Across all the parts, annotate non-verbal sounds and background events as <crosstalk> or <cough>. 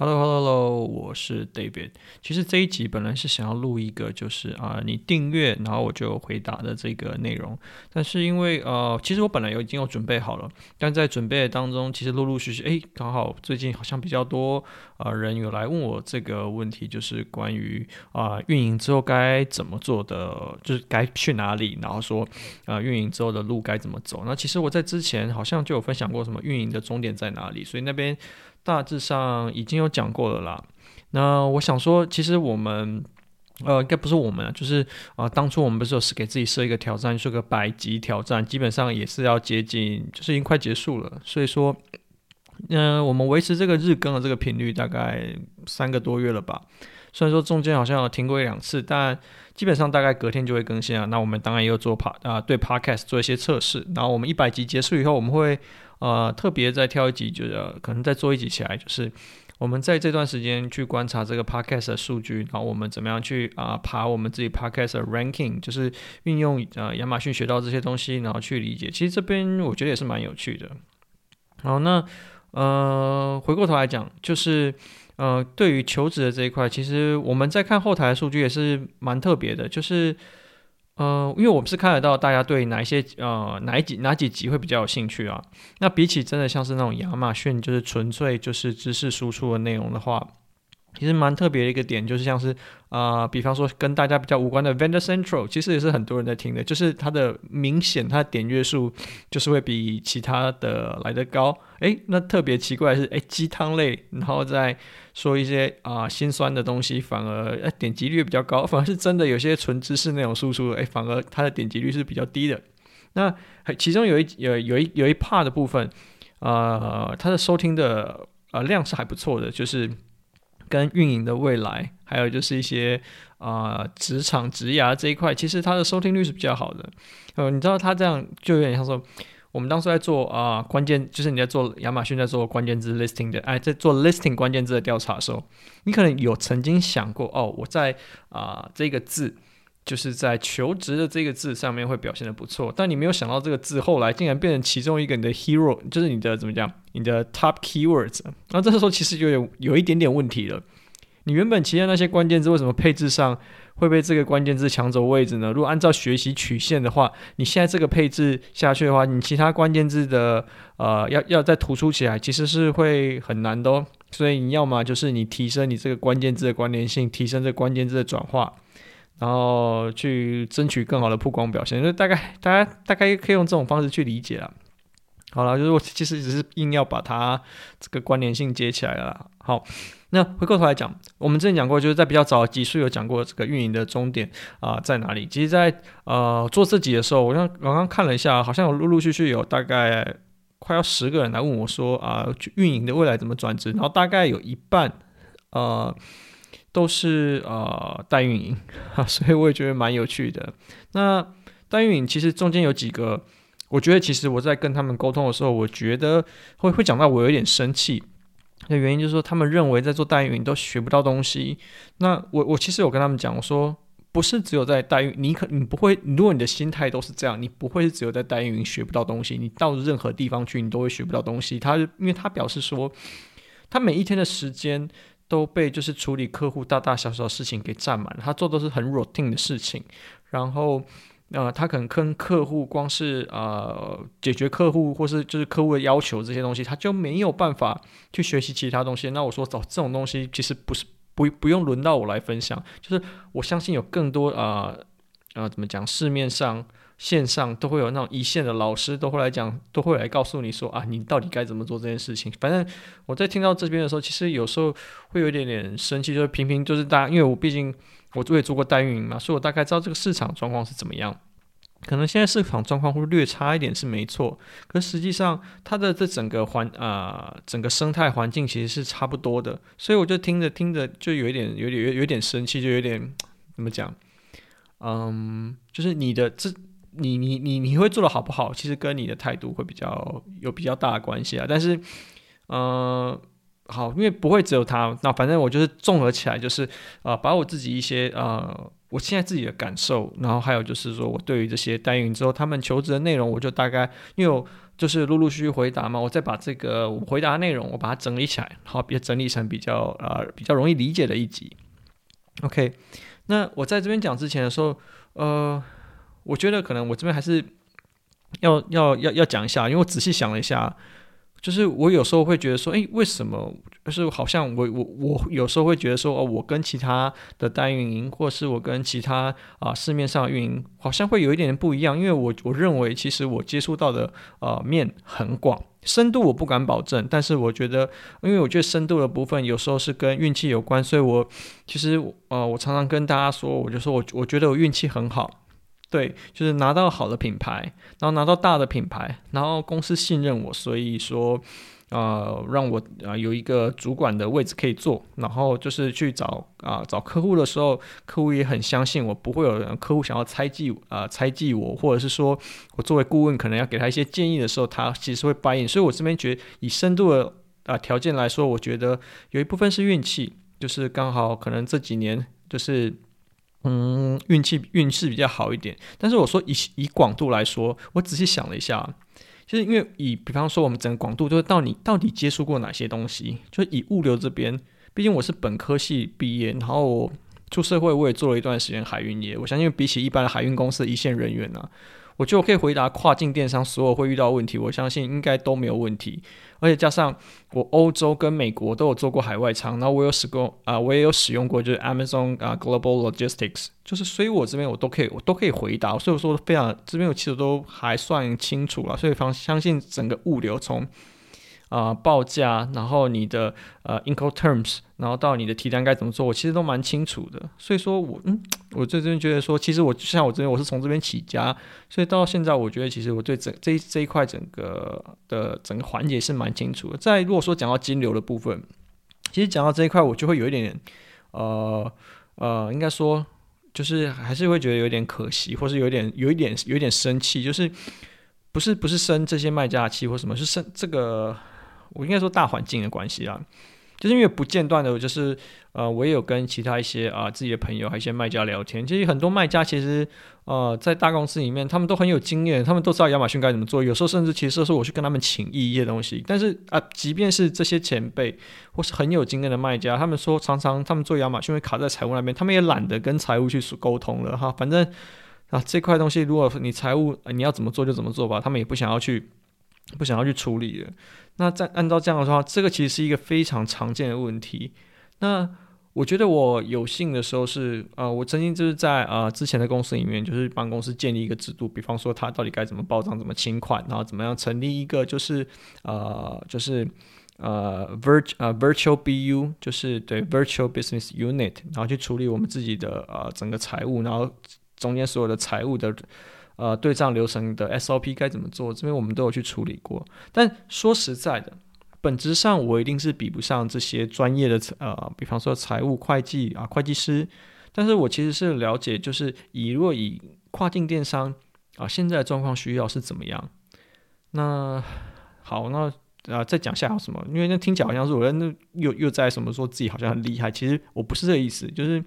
Hello，Hello，Hello，我是 David。其实这一集本来是想要录一个，就是啊、你订阅，然后我就回答的这个内容。但是因为呃，其实我本来有已经有准备好了，但在准备当中，其实陆陆续续，哎，刚好最近好像比较多啊、人有来问我这个问题，就是关于啊、运营之后该怎么做的，就是该去哪里，然后说啊、运营之后的路该怎么走。那其实我在之前好像就有分享过什么运营的终点在哪里，所以那边。大致上已经有讲过了啦。那我想说，其实我们，呃，应该不是我们啊，就是啊、当初我们不是有是给自己设一个挑战，是个百集挑战，基本上也是要接近，就是已经快结束了。所以说，嗯、我们维持这个日更的这个频率大概三个多月了吧。虽然说中间好像有停过一两次，但基本上大概隔天就会更新啊。那我们当然也有做 Pod 啊，对 Podcast 做一些测试。然后我们一百集结束以后，我们会。呃，特别再挑一集，就是可能再做一集起来，就是我们在这段时间去观察这个 podcast 的数据，然后我们怎么样去啊、爬我们自己 podcast 的 ranking，就是运用呃亚马逊学到这些东西，然后去理解。其实这边我觉得也是蛮有趣的。好，那呃回过头来讲，就是呃对于求职的这一块，其实我们在看后台的数据也是蛮特别的，就是。呃，因为我们是看得到大家对哪一些呃哪一集哪几集会比较有兴趣啊。那比起真的像是那种亚马逊就是纯粹就是知识输出的内容的话，其实蛮特别的一个点就是像是啊、比方说跟大家比较无关的 Vendor Central，其实也是很多人在听的，就是它的明显它的点阅数就是会比其他的来得高。诶，那特别奇怪的是，诶，鸡汤类，然后再说一些啊、呃、心酸的东西，反而诶点击率比较高，反而是真的有些纯知识那种输出，诶，反而它的点击率是比较低的。那其中有一有有一有一 part 的部分，呃，它的收听的呃量是还不错的，就是跟运营的未来，还有就是一些啊、职场职涯这一块，其实它的收听率是比较好的。呃，你知道他这样就有点像说。我们当初在做啊、关键就是你在做亚马逊在做关键字 listing 的，哎，在做 listing 关键字的调查的时候，你可能有曾经想过，哦，我在啊、这个字，就是在求职的这个字上面会表现得不错，但你没有想到这个字后来竟然变成其中一个你的 hero，就是你的怎么讲，你的 top keywords，那这个时候其实就有有一点点问题了，你原本其他那些关键字为什么配置上？会被这个关键字抢走位置呢？如果按照学习曲线的话，你现在这个配置下去的话，你其他关键字的呃要要再突出起来，其实是会很难的哦。所以你要么就是你提升你这个关键字的关联性，提升这个关键字的转化，然后去争取更好的曝光表现。就大概大家大概可以用这种方式去理解了。好了，就是我其实只是硬要把它这个关联性接起来了。好。那回过头来讲，我们之前讲过，就是在比较早的集数有讲过这个运营的终点啊、在哪里。其实在，呃做这集的时候，我刚刚刚看了一下，好像有陆陆续续有大概快要十个人来问我说啊，运营的未来怎么转职？然后大概有一半呃都是呃代运营，所以我也觉得蛮有趣的。那代运营其实中间有几个，我觉得其实我在跟他们沟通的时候，我觉得会会讲到我有点生气。的原因就是说，他们认为在做代运营都学不到东西。那我我其实有跟他们讲，我说不是只有在代运，你可你不会，如果你的心态都是这样，你不会是只有在代运营学不到东西。你到任何地方去，你都会学不到东西。他因为他表示说，他每一天的时间都被就是处理客户大大小小的事情给占满了，他做的都是很 routine 的事情，然后。呃，他可能跟客户光是呃解决客户或是就是客户的要求这些东西，他就没有办法去学习其他东西。那我说找、这种东西其实不是不不用轮到我来分享，就是我相信有更多啊呃，呃怎么讲，市面上线上都会有那种一线的老师都会来讲，都会来告诉你说啊，你到底该怎么做这件事情。反正我在听到这边的时候，其实有时候会有一点点生气，就是平平就是大家，因为我毕竟。我也做过代运营嘛，所以我大概知道这个市场状况是怎么样。可能现在市场状况会略差一点是没错，可实际上它的这整个环啊、整个生态环境其实是差不多的。所以我就听着听着就有一点有点有有点生气，就有点怎么讲？嗯，就是你的这 <tsk> 你你你你会做的好不好，其实跟你的态度会比较有比较大的关系啊。但是，嗯、呃。好，因为不会只有他，那反正我就是综合起来，就是呃，把我自己一些呃我现在自己的感受，然后还有就是说我对于这些代运营之后他们求职的内容，我就大概因为我就是陆陆续续回答嘛，我再把这个回答内容我把它整理起来，好，别整理成比较呃比较容易理解的一集。OK，那我在这边讲之前的时候，呃，我觉得可能我这边还是要要要要讲一下，因为我仔细想了一下。就是我有时候会觉得说，诶，为什么？就是好像我我我有时候会觉得说，哦，我跟其他的代运营，或是我跟其他啊市面上运营，好像会有一点不一样。因为我我认为，其实我接触到的呃面很广，深度我不敢保证，但是我觉得，因为我觉得深度的部分有时候是跟运气有关，所以我其实呃我常常跟大家说，我就说我我觉得我运气很好。对，就是拿到好的品牌，然后拿到大的品牌，然后公司信任我，所以说，呃，让我啊、有一个主管的位置可以做，然后就是去找啊、找客户的时候，客户也很相信我，不会有人客户想要猜忌啊、猜忌我，或者是说我作为顾问可能要给他一些建议的时候，他其实会 buy in。所以我这边觉得以深度的啊、条件来说，我觉得有一部分是运气，就是刚好可能这几年就是。嗯，运气运势比较好一点，但是我说以以广度来说，我仔细想了一下，就是因为以比方说我们整个广度，就是到你到底接触过哪些东西，就以物流这边，毕竟我是本科系毕业，然后出社会我也做了一段时间海运业，我相信比起一般的海运公司一线人员呢、我觉得我可以回答跨境电商所有会遇到问题，我相信应该都没有问题。而且加上我欧洲跟美国都有做过海外仓，然后我有使过啊、我也有使用过就是 Amazon 啊、Global Logistics，就是所以我这边我都可以我都可以回答，所以我说非常这边我其实都还算清楚了，所以方相信整个物流从。啊、报价，然后你的呃 Incoterms，然后到你的提单该怎么做，我其实都蛮清楚的。所以说我嗯，我在这边觉得说，其实我像我这边我是从这边起家，所以到现在我觉得其实我对整这这一块整个的整个环节是蛮清楚的。在如果说讲到金流的部分，其实讲到这一块，我就会有一点点呃呃，应该说就是还是会觉得有点可惜，或是有点有一点有点生气，就是不是不是生这些卖家的气或什么，是生这个。我应该说大环境的关系啦，就是因为不间断的，就是呃，我也有跟其他一些啊、自己的朋友还有一些卖家聊天。其实很多卖家其实呃在大公司里面，他们都很有经验，他们都知道亚马逊该怎么做。有时候甚至其实是我去跟他们请益一些东西。但是啊、即便是这些前辈或是很有经验的卖家，他们说常常他们做亚马逊会卡在财务那边，他们也懒得跟财务去沟通了哈。反正啊这块东西，如果你财务、呃、你要怎么做就怎么做吧，他们也不想要去不想要去处理了。那在按照这样的话，这个其实是一个非常常见的问题。那我觉得我有幸的时候是，呃，我曾经就是在呃之前的公司里面，就是帮公司建立一个制度，比方说他到底该怎么报账、怎么清款，然后怎么样成立一个就是呃就是呃 virtual 呃 virtual BU，就是对 virtual business unit，然后去处理我们自己的呃整个财务，然后中间所有的财务的。呃，对账流程的 SOP 该怎么做？这边我们都有去处理过。但说实在的，本质上我一定是比不上这些专业的呃，比方说财务会计啊，会计师。但是我其实是了解，就是以若以跨境电商啊，现在的状况需要是怎么样？那好，那啊再讲下有什么？因为那听起来好像是我那又又在什么说自己好像很厉害，其实我不是这个意思。就是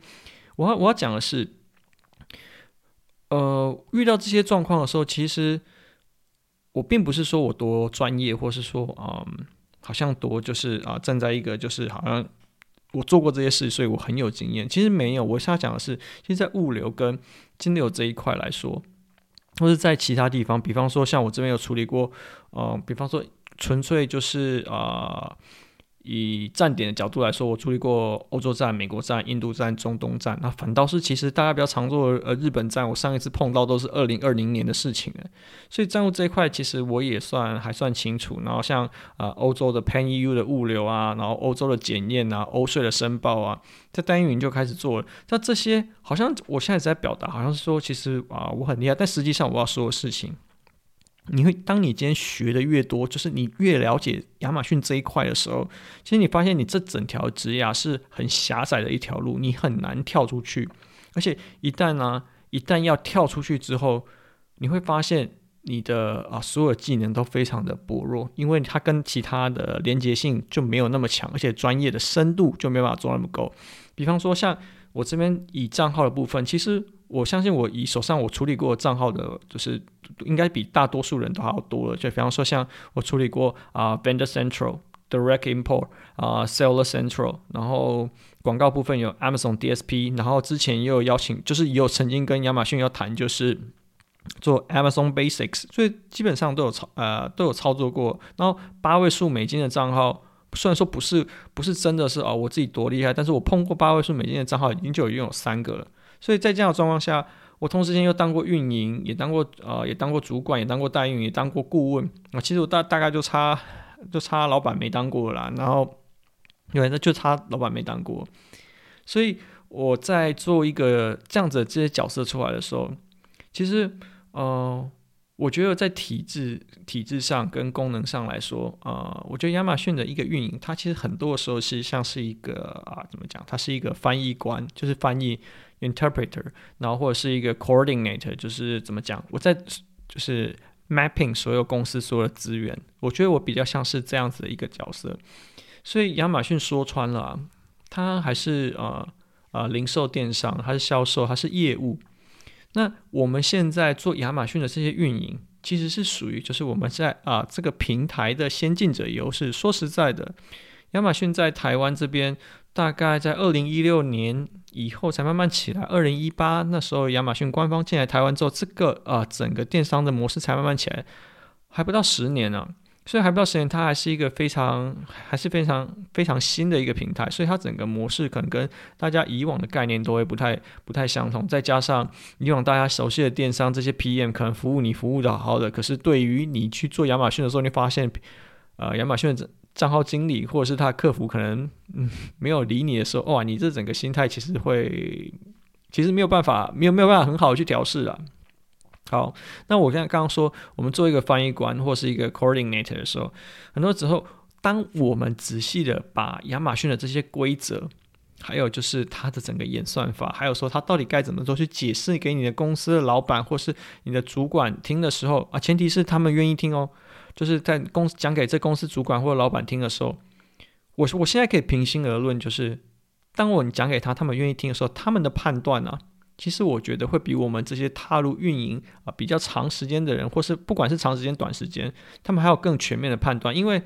我要我要讲的是。呃，遇到这些状况的时候，其实我并不是说我多专业，或是说，嗯，好像多就是啊，站在一个就是好像我做过这些事，所以我很有经验。其实没有，我想讲的是，其实，在物流跟金流这一块来说，或是在其他地方，比方说像我这边有处理过，嗯，比方说纯粹就是啊。以站点的角度来说，我处理过欧洲站、美国站、印度站、中东站，那反倒是其实大家比较常做的呃日本站，我上一次碰到都是二零二零年的事情了。所以站务这一块其实我也算还算清楚。然后像啊、呃、欧洲的 Pan EU 的物流啊，然后欧洲的检验啊、欧税的申报啊，在单运就开始做了。那这些好像我现在在表达，好像是说其实啊、我很厉害，但实际上我要说的事情。你会，当你今天学的越多，就是你越了解亚马逊这一块的时候，其实你发现你这整条职涯是很狭窄的一条路，你很难跳出去。而且一旦呢、一旦要跳出去之后，你会发现你的啊所有技能都非常的薄弱，因为它跟其他的连接性就没有那么强，而且专业的深度就没办法做那么够。比方说像我这边以账号的部分，其实我相信我以手上我处理过账号的，就是应该比大多数人都还要多了。就比方说，像我处理过啊、呃、Vendor Central、Direct Import 啊、Seller Central，然后广告部分有 Amazon DSP，然后之前也有邀请，就是也有曾经跟亚马逊要谈，就是做 Amazon Basics，所以基本上都有操呃都有操作过。然后八位数美金的账号。虽然说不是不是真的是哦，我自己多厉害，但是我碰过八位数美金的账号已经就已经有三个了。所以在这样的状况下，我同时间又当过运营，也当过呃也当过主管，也当过代运营，也当过顾问啊。其实我大大概就差就差老板没当过啦。然后对，那就差老板没当过。所以我在做一个这样子的这些角色出来的时候，其实呃。我觉得在体制体制上跟功能上来说，呃，我觉得亚马逊的一个运营，它其实很多时候是像是一个啊，怎么讲？它是一个翻译官，就是翻译 interpreter，然后或者是一个 coordinator，就是怎么讲？我在就是 mapping 所有公司所有的资源，我觉得我比较像是这样子的一个角色。所以亚马逊说穿了，它还是呃呃零售电商，它是销售，它是业务。那我们现在做亚马逊的这些运营，其实是属于就是我们在啊、这个平台的先进者优势。说实在的，亚马逊在台湾这边大概在二零一六年以后才慢慢起来。二零一八那时候亚马逊官方进来台湾之后，这个啊、整个电商的模式才慢慢起来，还不到十年呢、所以还不到十年，它还是一个非常还是非常非常新的一个平台，所以它整个模式可能跟大家以往的概念都会不太不太相同。再加上以往大家熟悉的电商这些 PM 可能服务你服务的好好的，可是对于你去做亚马逊的时候，你发现，呃，亚马逊的账号经理或者是他客服可能嗯没有理你的时候，哇，你这整个心态其实会其实没有办法没有没有办法很好的去调试了。好，那我刚才刚刚说，我们做一个翻译官或是一个 coordinator 的时候，很多时候，当我们仔细的把亚马逊的这些规则，还有就是它的整个演算法，还有说它到底该怎么做，去解释给你的公司的老板或是你的主管听的时候啊，前提是他们愿意听哦，就是在公司讲给这公司主管或者老板听的时候，我我现在可以平心而论，就是当我讲给他，他们愿意听的时候，他们的判断呢、其实我觉得会比我们这些踏入运营啊比较长时间的人，或是不管是长时间短时间，他们还有更全面的判断，因为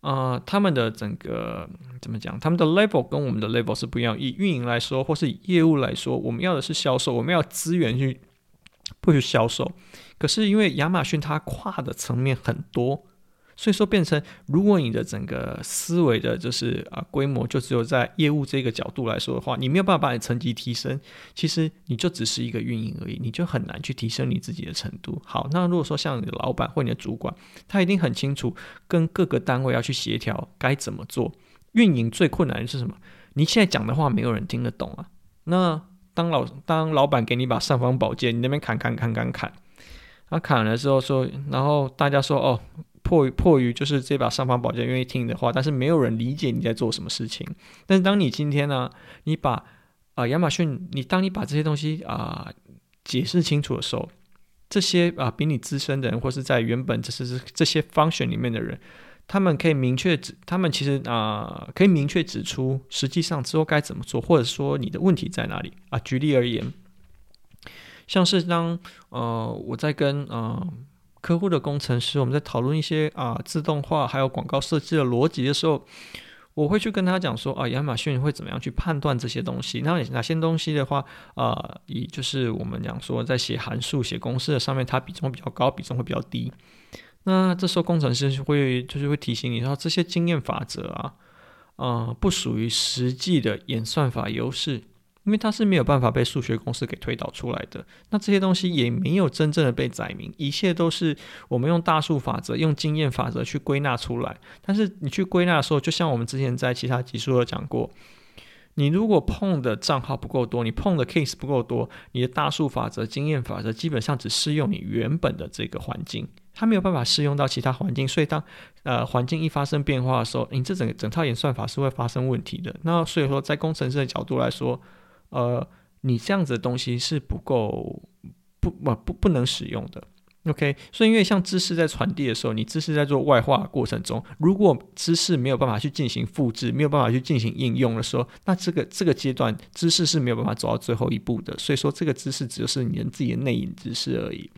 呃他们的整个怎么讲，他们的 level 跟我们的 level 是不一样。以运营来说，或是以业务来说，我们要的是销售，我们要资源去不去销售。可是因为亚马逊它跨的层面很多。所以说，变成如果你的整个思维的，就是啊规模，就只有在业务这个角度来说的话，你没有办法把你层级提升，其实你就只是一个运营而已，你就很难去提升你自己的程度。好，那如果说像你的老板或你的主管，他一定很清楚跟各个单位要去协调该怎么做。运营最困难的是什么？你现在讲的话没有人听得懂啊。那当老当老板给你把尚方宝剑，你那边砍砍砍砍砍，他砍了之后说，然后大家说哦。迫于迫于就是这把尚方宝剑愿意听你的话，但是没有人理解你在做什么事情。但是当你今天呢，你把啊亚马逊，你当你把这些东西啊、解释清楚的时候，这些啊、比你资深的人，或是在原本这是这些 function 里面的人，他们可以明确指，他们其实啊、可以明确指出，实际上之后该怎么做，或者说你的问题在哪里啊？举例而言，像是当呃我在跟呃。客户的工程师，我们在讨论一些啊、自动化还有广告设计的逻辑的时候，我会去跟他讲说啊，亚马逊会怎么样去判断这些东西？那哪些东西的话，啊、呃，以就是我们讲说在写函数、写公式的上面，它比重比较高，比重会比较低。那这时候工程师会就是会提醒你说，这些经验法则啊，呃，不属于实际的演算法优势。因为它是没有办法被数学公式给推导出来的，那这些东西也没有真正的被载明，一切都是我们用大数法则、用经验法则去归纳出来。但是你去归纳的时候，就像我们之前在其他集数有讲过，你如果碰的账号不够多，你碰的 case 不够多，你的大数法则、经验法则基本上只适用你原本的这个环境，它没有办法适用到其他环境。所以当呃环境一发生变化的时候，你这整整套演算法是会发生问题的。那所以说，在工程师的角度来说，呃，你这样子的东西是不够不不不不能使用的。OK，所以因为像知识在传递的时候，你知识在做外化过程中，如果知识没有办法去进行复制，没有办法去进行应用的时候，那这个这个阶段知识是没有办法走到最后一步的。所以说，这个知识只是你的自己的内隐知识而已。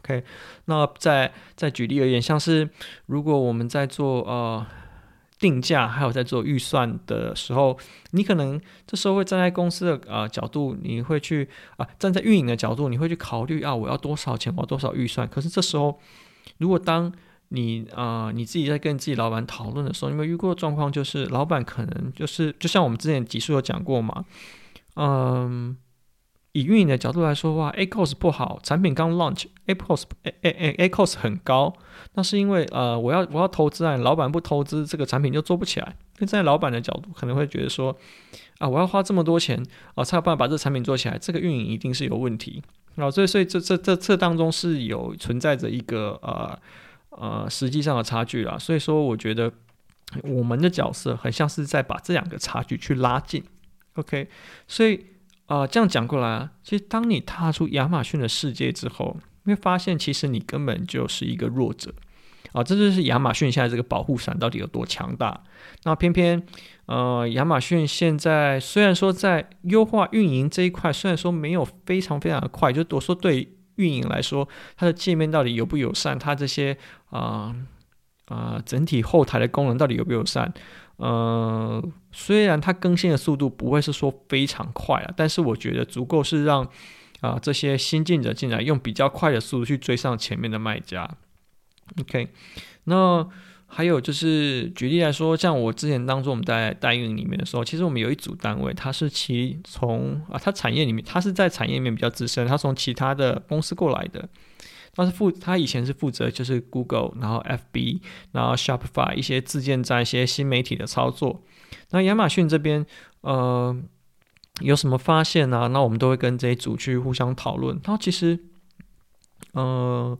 OK，那再再举例而言，像是如果我们在做呃。定价还有在做预算的时候，你可能这时候会站在公司的、呃、角度，你会去啊站在运营的角度，你会去考虑啊我要多少钱，我要多少预算。可是这时候，如果当你啊、你自己在跟自己老板讨论的时候，你有没有遇过的状况？就是老板可能就是就像我们之前集数有讲过嘛，嗯。以运营的角度来说的话，ACoS 不好，产品刚 launch，ACoS A A A ACoS 很高，那是因为呃，我要我要投资啊，老板不投资，这个产品就做不起来。那在老板的角度，可能会觉得说，啊，我要花这么多钱啊，才有办法把这个产品做起来，这个运营一定是有问题啊。所以所以这这这这当中是有存在着一个呃呃实际上的差距啦。所以说，我觉得我们的角色很像是在把这两个差距去拉近。OK，所以。啊、这样讲过来啊，其实当你踏出亚马逊的世界之后，你会发现其实你根本就是一个弱者啊！这就是亚马逊现在这个保护伞到底有多强大。那偏偏呃，亚马逊现在虽然说在优化运营这一块，虽然说没有非常非常的快，就我说对运营来说，它的界面到底友不友善，它这些啊啊、整体后台的功能到底友不友善？呃，虽然它更新的速度不会是说非常快啊，但是我觉得足够是让啊、这些新进者进来用比较快的速度去追上前面的卖家。OK，那还有就是举例来说，像我之前当中我们在代运里面的时候，其实我们有一组单位，它是其从啊，它产业里面，它是在产业里面比较资深，它从其他的公司过来的。他是负，他以前是负责就是 Google，然后 FB，然后 Shopify 一些自建站、一些新媒体的操作。那亚马逊这边，呃，有什么发现呢、啊？那我们都会跟这一组去互相讨论。然后其实，呃，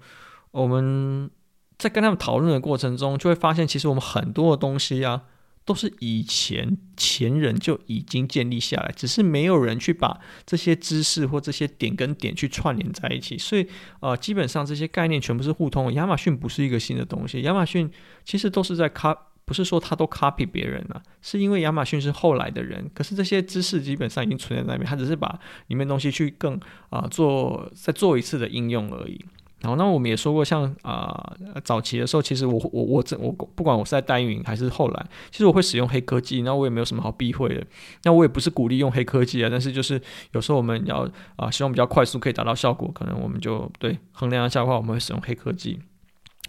我们在跟他们讨论的过程中，就会发现，其实我们很多的东西啊。都是以前前人就已经建立下来，只是没有人去把这些知识或这些点跟点去串联在一起，所以呃，基本上这些概念全部是互通。亚马逊不是一个新的东西，亚马逊其实都是在 copy，不是说他都 copy 别人了，是因为亚马逊是后来的人，可是这些知识基本上已经存在那边，他只是把里面东西去更啊、做再做一次的应用而已。然后，那我们也说过像，啊早期的时候，其实我我我这我不管我是在代运营还是后来，其实我会使用黑科技，那我也没有什么好避讳的。那我也不是鼓励用黑科技啊，但是就是有时候我们要啊、希望比较快速可以达到效果，可能我们就对衡量一下的话，我们会使用黑科技。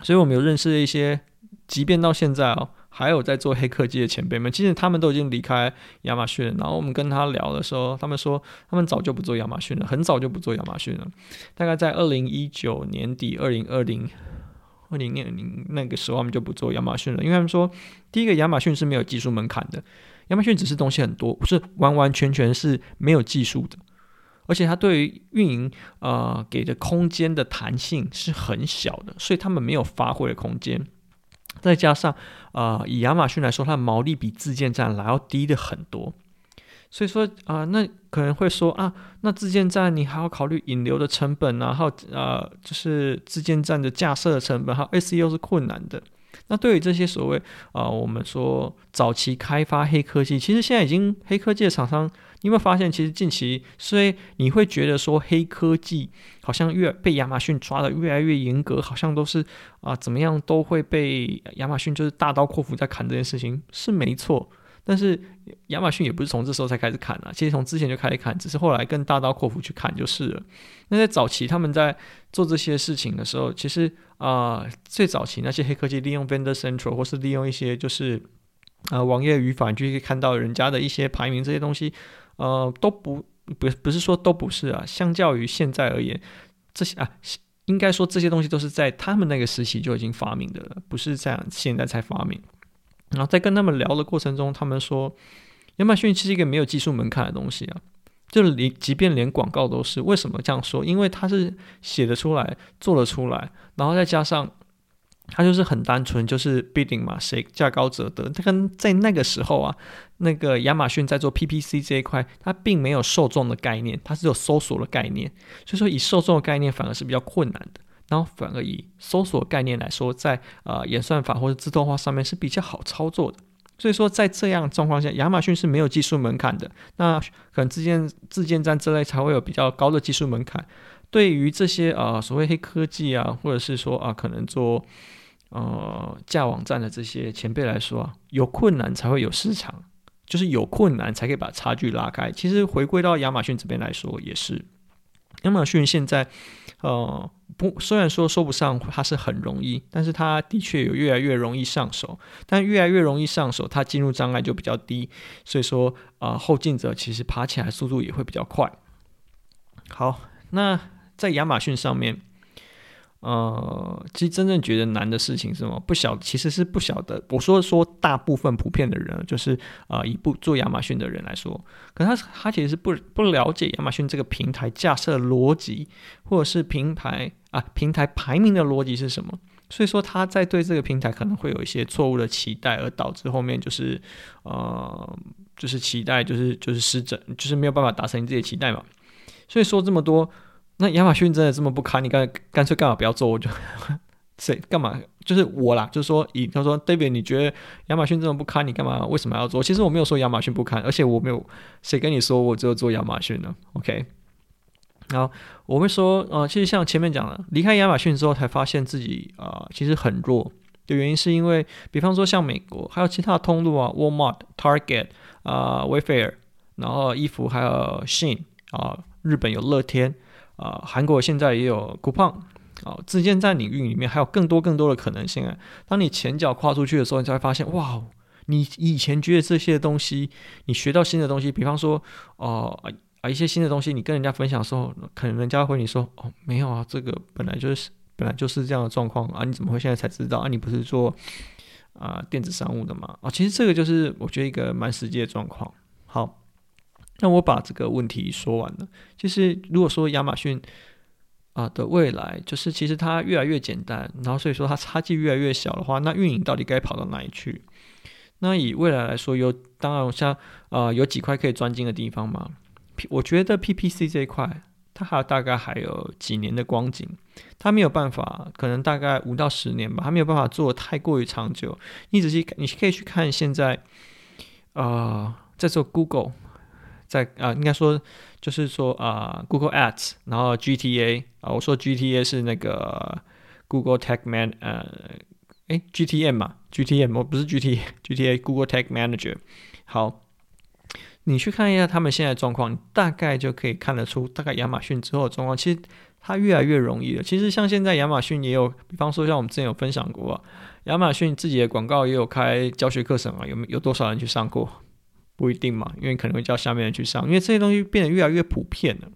所以我们有认识一些，即便到现在哦。还有在做黑科技的前辈们，其实他们都已经离开亚马逊。然后我们跟他聊的时候，他们说他们早就不做亚马逊了，很早就不做亚马逊了。大概在二零一九年底、二零二零、二零年那个时候，他们就不做亚马逊了，因为他们说，第一个亚马逊是没有技术门槛的，亚马逊只是东西很多，不是完完全全是没有技术的，而且它对于运营呃给的空间的弹性是很小的，所以他们没有发挥的空间。再加上，呃，以亚马逊来说，它的毛利比自建站来要低的很多，所以说啊、那可能会说啊，那自建站你还要考虑引流的成本啊，还有呃，就是自建站的架设的成本，还有 SEO 是困难的。那对于这些所谓啊、我们说早期开发黑科技，其实现在已经黑科技的厂商。你有没有发现，其实近期，所以你会觉得说黑科技好像越被亚马逊抓得越来越严格，好像都是啊、怎么样都会被亚马逊就是大刀阔斧在砍这件事情是没错，但是亚马逊也不是从这时候才开始砍啊，其实从之前就开始砍，只是后来更大刀阔斧去砍就是了。那在早期他们在做这些事情的时候，其实啊、最早期那些黑科技利用 Vendor Central 或是利用一些就是啊、网页语法，你就可以看到人家的一些排名这些东西。呃，都不不不是说都不是啊，相较于现在而言，这些啊，应该说这些东西都是在他们那个时期就已经发明的了，不是在现在才发明。然后在跟他们聊的过程中，他们说亚马逊其实一个没有技术门槛的东西啊，就连即便连广告都是。为什么这样说？因为它是写得出来，做得出来，然后再加上。它就是很单纯，就是 bidding 嘛，谁价高者得。它跟在那个时候啊，那个亚马逊在做 PPC 这一块，它并没有受众的概念，它是有搜索的概念。所以说，以受众的概念反而是比较困难的。然后反而以搜索概念来说，在呃演算法或者自动化上面是比较好操作的。所以说，在这样状况下，亚马逊是没有技术门槛的。那可能自建自建站之类才会有比较高的技术门槛。对于这些啊、呃、所谓黑科技啊，或者是说啊可能做呃架网站的这些前辈来说啊，有困难才会有市场，就是有困难才可以把差距拉开。其实回归到亚马逊这边来说，也是亚马逊现在呃。不，虽然说说不上它是很容易，但是它的确有越来越容易上手。但越来越容易上手，它进入障碍就比较低，所以说啊、后进者其实爬起来速度也会比较快。好，那在亚马逊上面。呃，其实真正觉得难的事情是什么？不晓，其实是不晓得。我说说大部分普遍的人，就是啊、呃，以不做亚马逊的人来说，可他他其实是不不了解亚马逊这个平台架设逻辑，或者是平台啊平台排名的逻辑是什么。所以说他在对这个平台可能会有一些错误的期待，而导致后面就是呃就是期待就是就是失真，就是没有办法达成你自己的期待嘛。所以说这么多。那亚马逊真的这么不堪？你干干脆干嘛不要做？我就 <laughs> 谁干嘛？就是我啦，就是说以他说 David，你觉得亚马逊这么不堪，你干嘛？为什么要做？其实我没有说亚马逊不堪，而且我没有谁跟你说我只有做亚马逊呢？OK，然后我会说，呃，其实像前面讲的，离开亚马逊之后才发现自己啊、其实很弱的原因是因为，比方说像美国还有其他的通路啊，Walmart、Target 啊、Wayfair，然后衣服还有 Shein 啊、日本有乐天。啊、韩国现在也有 coupon，啊，自建站领域里面还有更多更多的可能性啊。当你前脚跨出去的时候，你才会发现，哇，你以前觉得这些东西，你学到新的东西，比方说，哦、啊一些新的东西，你跟人家分享的时候，可能人家会回你说，哦，没有啊，这个本来就是本来就是这样的状况啊，你怎么会现在才知道啊？你不是做啊、电子商务的吗？啊，其实这个就是我觉得一个蛮实际的状况。好。那我把这个问题说完了。就是如果说亚马逊啊的未来，就是其实它越来越简单，然后所以说它差距越来越小的话，那运营到底该跑到哪里去？那以未来来说，有当然像啊有几块可以专精的地方嘛。我觉得 PPC 这一块，它还大概还有几年的光景，它没有办法，可能大概五到十年吧，它没有办法做太过于长久。你仔细你可以去看现在啊、在做 Google。在啊，应该说就是说啊，Google Ads，然后 GTA 啊，我说 GTA 是那个 Google Tag Man，呃，诶，GTM 嘛，GTM 我不是 GT，GTA Google Tag Manager。好，你去看一下他们现在状况，大概就可以看得出大概亚马逊之后的状况。其实它越来越容易了。其实像现在亚马逊也有，比方说像我们之前有分享过，亚马逊自己的广告也有开教学课程啊，有没有多少人去上过？不一定嘛，因为可能会叫下面人去上，因为这些东西变得越来越普遍了。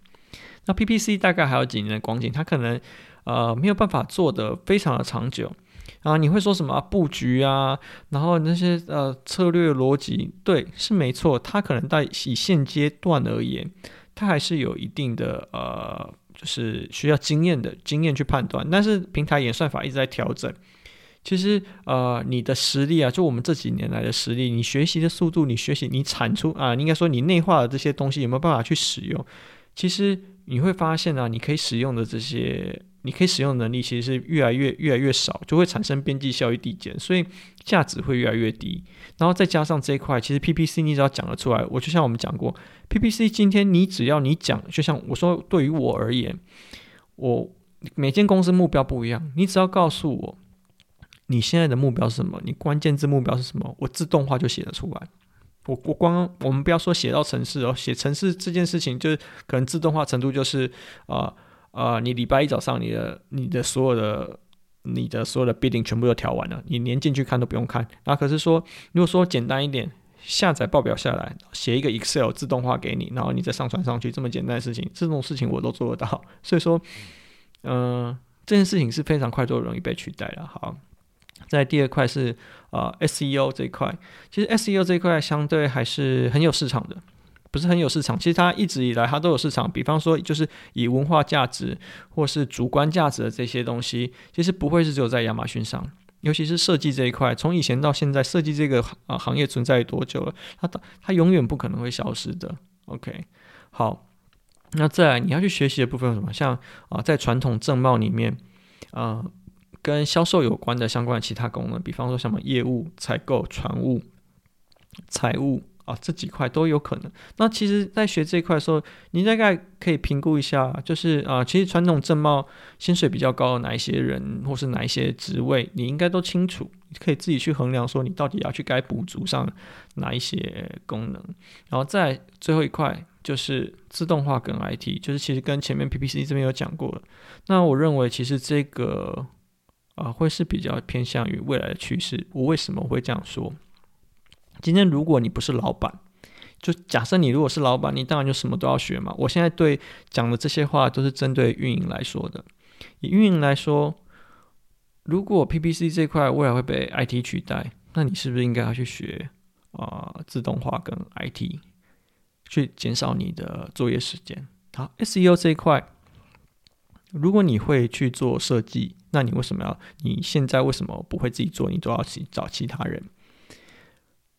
那 PPC 大概还有几年的光景，它可能呃没有办法做得非常的长久啊。你会说什么、布局啊，然后那些呃策略逻辑，对，是没错，它可能在以现阶段而言，它还是有一定的呃，就是需要经验的经验去判断。但是平台演算法一直在调整。其实，呃，你的实力啊，就我们这几年来的实力，你学习的速度，你学习，你产出啊，应该说你内化的这些东西有没有办法去使用？其实你会发现啊，你可以使用的这些，你可以使用能力其实是越来越越来越少，就会产生边际效益递减，所以价值会越来越低。然后再加上这一块，其实 PPC 你只要讲得出来，我就像我们讲过，PPC 今天你只要你讲，就像我说，对于我而言，我每间公司目标不一样，你只要告诉我。你现在的目标是什么？你关键字目标是什么？我自动化就写得出来。我我光我们不要说写到城市哦，写城市这件事情就是可能自动化程度就是啊啊、呃呃，你礼拜一早上你的你的所有的你的所有的 bidding 全部都调完了，你连进去看都不用看。那可是说，如果说简单一点，下载报表下来，写一个 Excel 自动化给你，然后你再上传上去，这么简单的事情，这种事情我都做得到。所以说，嗯、这件事情是非常快速容易被取代了。好。在第二块是啊、SEO 这一块，其实 SEO 这一块相对还是很有市场的，不是很有市场，其实它一直以来它都有市场。比方说，就是以文化价值或是主观价值的这些东西，其实不会是只有在亚马逊上，尤其是设计这一块，从以前到现在，设计这个啊、行业存在多久了？它它永远不可能会消失的。OK，好，那再来你要去学习的部分有什么？像啊、在传统正贸里面。啊、呃，跟销售有关的相关的其他功能，比方说什么业务、采购、船务、财务。啊，这几块都有可能。那其实，在学这一块的时候，你大概可以评估一下，就是啊，其实传统正贸薪水比较高的哪一些人，或是哪一些职位，你应该都清楚，可以自己去衡量，说你到底要去该补足上哪一些功能。然后再最后一块，就是自动化跟 IT，就是其实跟前面 PPC 这边有讲过了。那我认为，其实这个啊，会是比较偏向于未来的趋势。我为什么会这样说？今天如果你不是老板，就假设你如果是老板，你当然就什么都要学嘛。我现在对讲的这些话都是针对运营来说的。以运营来说，如果 PPC 这块未来会被 IT 取代，那你是不是应该要去学啊、自动化跟 IT，去减少你的作业时间？好，SEO 这一块，如果你会去做设计，那你为什么要？你现在为什么不会自己做？你都要去找其他人？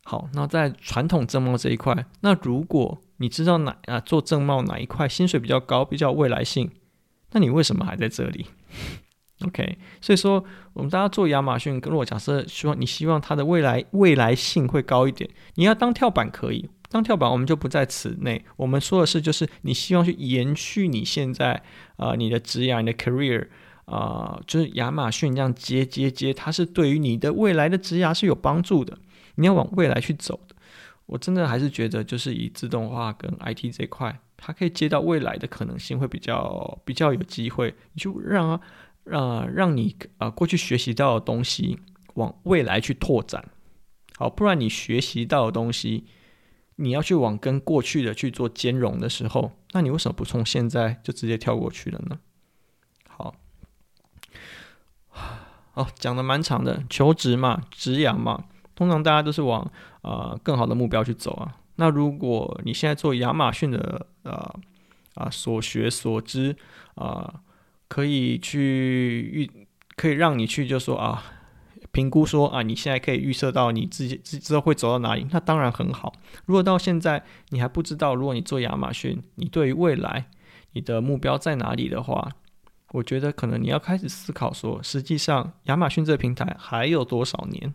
好，那在传统正茂这一块，那如果你知道哪啊做正茂哪一块薪水比较高，比较未来性，那你为什么还在这里？OK，所以说我们大家做亚马逊，如果假设希望你希望它的未来未来性会高一点，你要当跳板可以，当跳板我们就不在此内。我们说的是，就是你希望去延续你现在啊、你的职业、你的 career、呃，就是亚马逊这样接接接，它是对于你的未来的职业是有帮助的。你要往未来去走的，我真的还是觉得，就是以自动化跟 IT 这块，它可以接到未来的可能性会比较比较有机会。你就让啊，让让你啊过去学习到的东西往未来去拓展，好，不然你学习到的东西，你要去往跟过去的去做兼容的时候，那你为什么不从现在就直接跳过去了呢？好，哦，讲的蛮长的，求职嘛，职涯嘛。通常大家都是往呃更好的目标去走啊。那如果你现在做亚马逊的呃啊、所学所知啊、可以去预可以让你去就说啊评估说啊你现在可以预测到你自己之后会走到哪里，那当然很好。如果到现在你还不知道，如果你做亚马逊，你对于未来你的目标在哪里的话，我觉得可能你要开始思考说，实际上亚马逊这个平台还有多少年？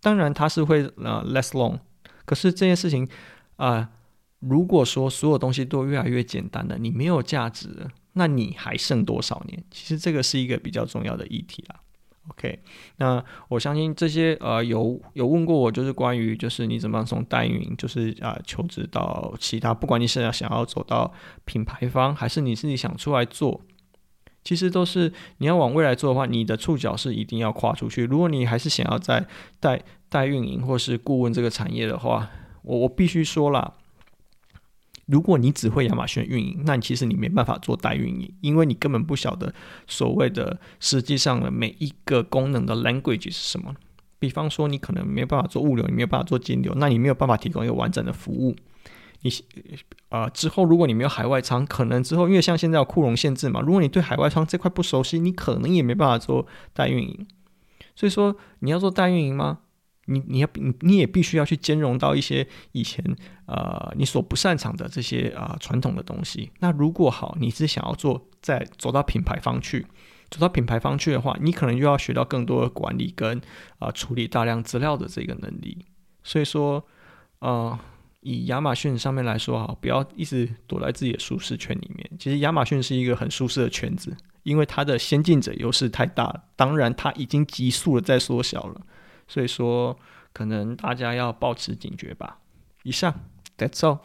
当然，它是会呃 less long，可是这件事情啊、如果说所有东西都越来越简单了，你没有价值了，那你还剩多少年？其实这个是一个比较重要的议题啦。OK，那我相信这些呃有有问过我，就是关于就是你怎么样从代运营，就是啊、求职到其他，不管你是要想要走到品牌方，还是你自己想出来做。其实都是你要往未来做的话，你的触角是一定要跨出去。如果你还是想要在代代运营或是顾问这个产业的话，我我必须说啦，如果你只会亚马逊运营，那你其实你没办法做代运营，因为你根本不晓得所谓的实际上的每一个功能的 language 是什么。比方说，你可能没办法做物流，你没有办法做金流，那你没有办法提供一个完整的服务。你啊、之后如果你没有海外仓，可能之后因为像现在有库容限制嘛，如果你对海外仓这块不熟悉，你可能也没办法做代运营。所以说你要做代运营吗？你你要你你也必须要去兼容到一些以前呃你所不擅长的这些啊、传统的东西。那如果好，你是想要做再走到品牌方去，走到品牌方去的话，你可能又要学到更多的管理跟啊、处理大量资料的这个能力。所以说，呃。以亚马逊上面来说哈，不要一直躲在自己的舒适圈里面。其实亚马逊是一个很舒适的圈子，因为它的先进者优势太大。当然，它已经急速的在缩小了。所以说，可能大家要保持警觉吧。以上，That's all。